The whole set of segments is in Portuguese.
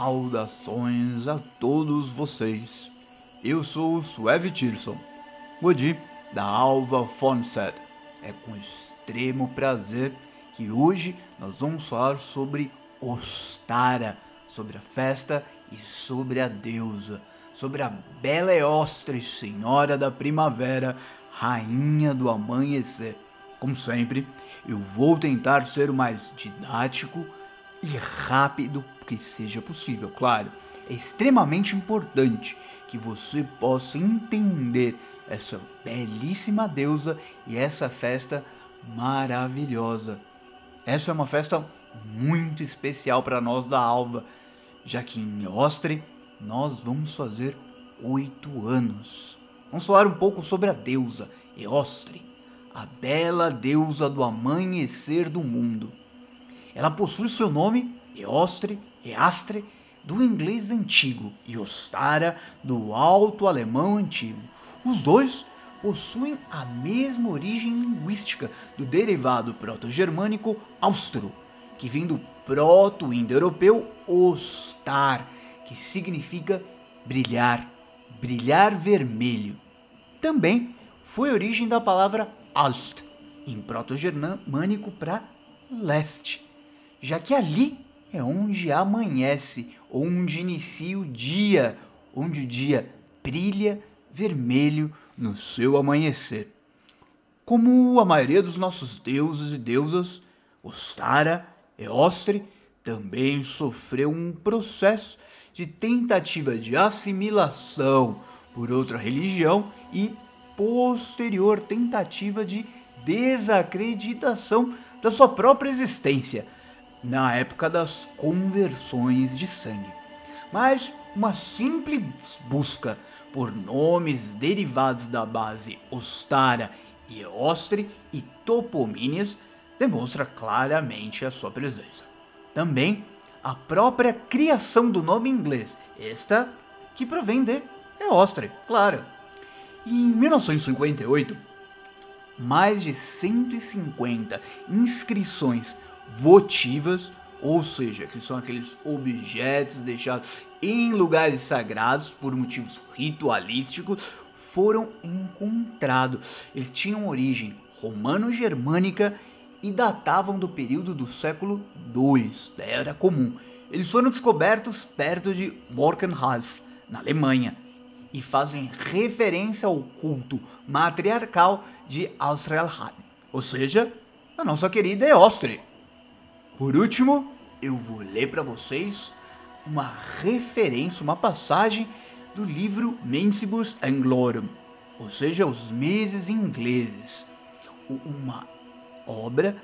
Saudações a todos vocês. Eu sou o Sueve Tirson, Godi da Alva Fonset. É com extremo prazer que hoje nós vamos falar sobre Ostara, sobre a festa e sobre a deusa, sobre a bela Eostre, senhora da primavera, rainha do amanhecer. Como sempre, eu vou tentar ser o mais didático e rápido que seja possível, claro. É extremamente importante que você possa entender essa belíssima deusa e essa festa maravilhosa. Essa é uma festa muito especial para nós da Alva, já que em Ostre nós vamos fazer oito anos. Vamos falar um pouco sobre a deusa Eostre, a bela deusa do amanhecer do mundo. Ela possui seu nome, Eostre, Eastre, do inglês antigo, e Ostara, do alto alemão antigo. Os dois possuem a mesma origem linguística do derivado proto-germânico austro, que vem do proto-indo-europeu ostar, que significa brilhar, brilhar vermelho. Também foi origem da palavra Alst, em proto-germânico para leste, já que ali é onde amanhece, onde inicia o dia, onde o dia brilha vermelho no seu amanhecer. Como a maioria dos nossos deuses e deusas, Ostara, Eostre, também sofreu um processo de tentativa de assimilação por outra religião e posterior tentativa de desacreditação da sua própria existência na época das conversões de sangue. Mas uma simples busca por nomes derivados da base Ostara e Eostre e topomínias demonstra claramente a sua presença. Também a própria criação do nome inglês, esta que provém de Eostre, claro. Em 1958, mais de 150 inscrições votivas, ou seja, que são aqueles objetos deixados em lugares sagrados por motivos ritualísticos, foram encontrados. Eles tinham origem romano-germânica e datavam do período do século II, da Era Comum. Eles foram descobertos perto de Morkenhalf, na Alemanha, e fazem referência ao culto matriarcal de Australheim, ou seja, a nossa querida Eostre. Por último, eu vou ler para vocês uma referência, uma passagem do livro Mensibus Anglorum, ou seja, os meses ingleses, uma obra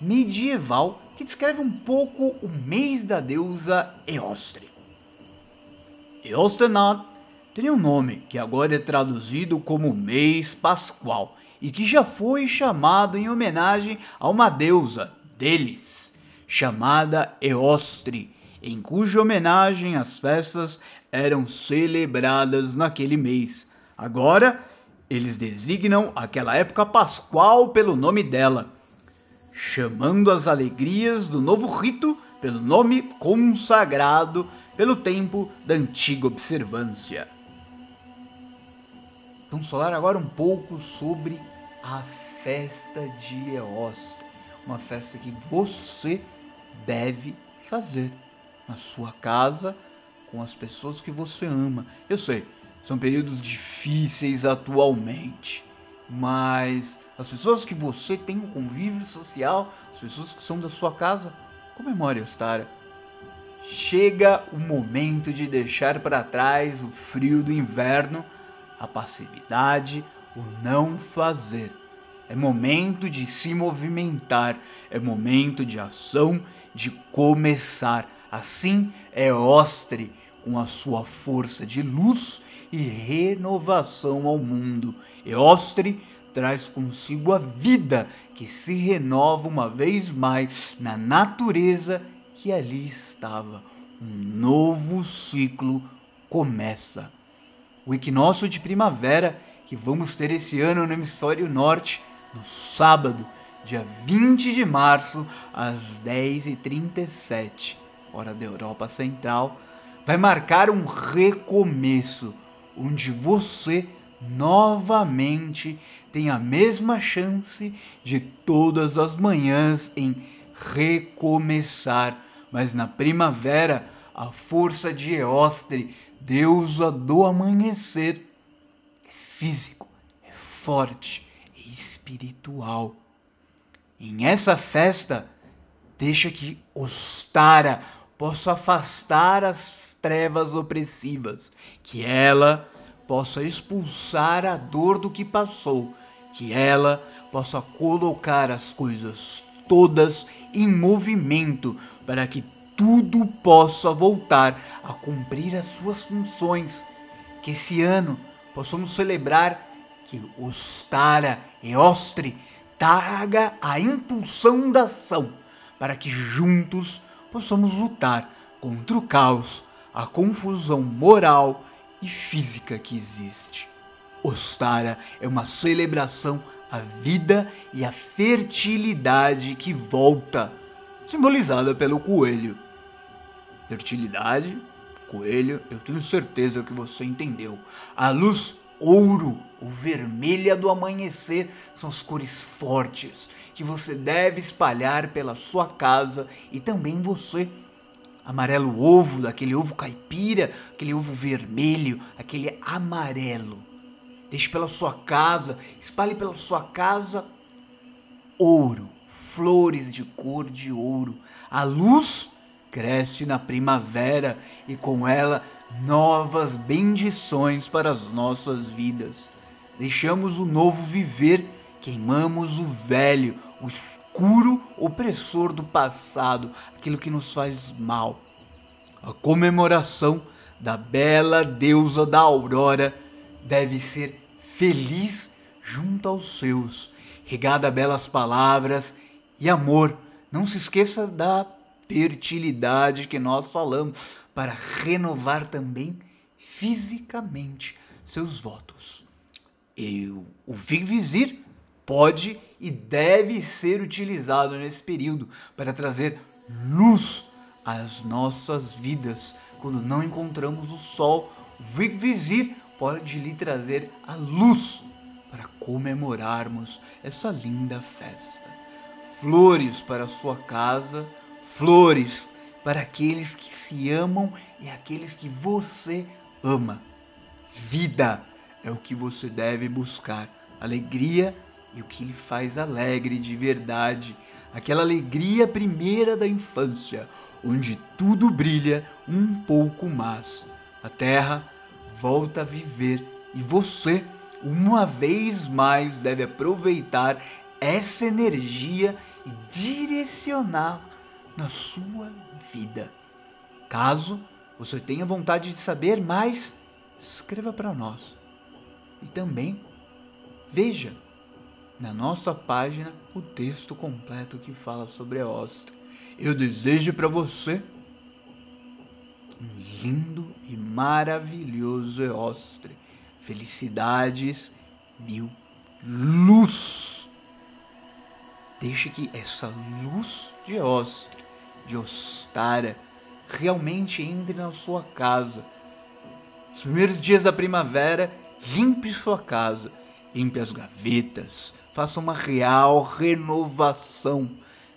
medieval que descreve um pouco o mês da deusa Eostre. Eosternat tem um nome que agora é traduzido como mês pascual e que já foi chamado em homenagem a uma deusa deles, chamada Eostre, em cuja homenagem as festas eram celebradas naquele mês. Agora, eles designam aquela época pascual pelo nome dela, chamando as alegrias do novo rito pelo nome consagrado pelo tempo da antiga observância. Vamos falar agora um pouco sobre a festa de Eostre, uma festa que você deve fazer na sua casa com as pessoas que você ama. Eu sei, são períodos difíceis atualmente, mas as pessoas que você tem um convívio social, as pessoas que são da sua casa, comemore Ostara. Chega o momento de deixar para trás o frio do inverno, a passividade, o não fazer. É momento de se movimentar, é momento de ação, de começar Assim é Ostre, com a sua força de luz e renovação ao mundo. Eostre traz consigo a vida que se renova uma vez mais na natureza que ali estava. Um novo ciclo começa. O equinócio de primavera que vamos ter esse ano no hemisfério norte, no sábado, dia 20 de março, às 10h37 hora da Europa Central, vai marcar um recomeço, onde você novamente tem a mesma chance de todas as manhãs em recomeçar. Mas na primavera, a força de Eostre, deusa do amanhecer, é físico, é forte, é espiritual. Em essa festa, deixa que Ostara possa afastar as trevas opressivas, que ela possa expulsar a dor do que passou, que ela possa colocar as coisas todas em movimento para que tudo possa voltar a cumprir as suas funções. Que esse ano possamos celebrar que Ostara e Ostre traga a impulsão da ação para que juntos possamos lutar contra o caos, a confusão moral e física que existe. Ostara é uma celebração à vida e à fertilidade que volta, simbolizada pelo coelho. Fertilidade, coelho, eu tenho certeza que você entendeu. A luz ouro ou vermelha do amanhecer são as cores fortes que você deve espalhar pela sua casa e também você amarelo ovo, daquele ovo caipira, aquele ovo vermelho, aquele amarelo. Deixe pela sua casa, espalhe pela sua casa ouro, flores de cor de ouro. A luz cresce na primavera e com ela novas bendições para as nossas vidas. Deixamos o novo viver, queimamos o velho, o escuro opressor do passado, aquilo que nos faz mal. A comemoração da bela deusa da aurora deve ser feliz junto aos seus, regada a belas palavras e amor. Não se esqueça da fertilidade que nós falamos para renovar também fisicamente seus votos. E o Vigvisir pode e deve ser utilizado nesse período para trazer luz às nossas vidas. Quando não encontramos o sol, o Vigvisir pode lhe trazer a luz para comemorarmos essa linda festa. Flores para sua casa, flores para aqueles que se amam e aqueles que você ama. Vida é o que você deve buscar, alegria e o que lhe faz alegre de verdade, aquela alegria primeira da infância, onde tudo brilha um pouco mais. A terra volta a viver e você, uma vez mais, deve aproveitar essa energia e direcionar na sua vida. Caso você tenha vontade de saber mais, escreva para nós. E também veja na nossa página o texto completo que fala sobre a ostra. Eu desejo para você um lindo e maravilhoso Eostre. Felicidades, mil luz. Deixe que essa luz de Eostre, de Ostara, realmente entre na sua casa. Os primeiros dias da primavera, limpe sua casa, limpe as gavetas, faça uma real renovação.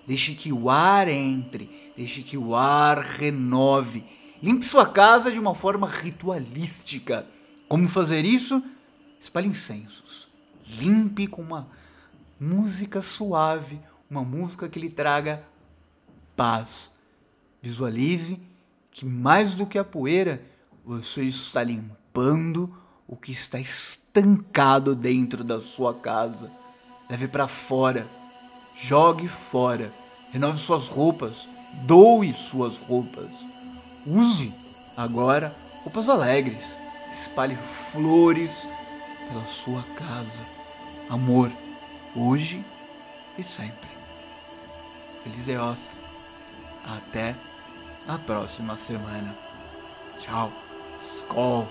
Deixe que o ar entre, deixe que o ar renove Limpe sua casa de uma forma ritualística. Como fazer isso? Espalhe incensos. Limpe com uma música suave, uma música que lhe traga paz. Visualize que mais do que a poeira, você está limpando o que está estancado dentro da sua casa. Leve para fora, jogue fora, renove suas roupas, doe suas roupas. Use agora roupas alegres. Espalhe flores pela sua casa. Amor, hoje e sempre. Feliz Eostre. Até a próxima semana. Tchau. Skol.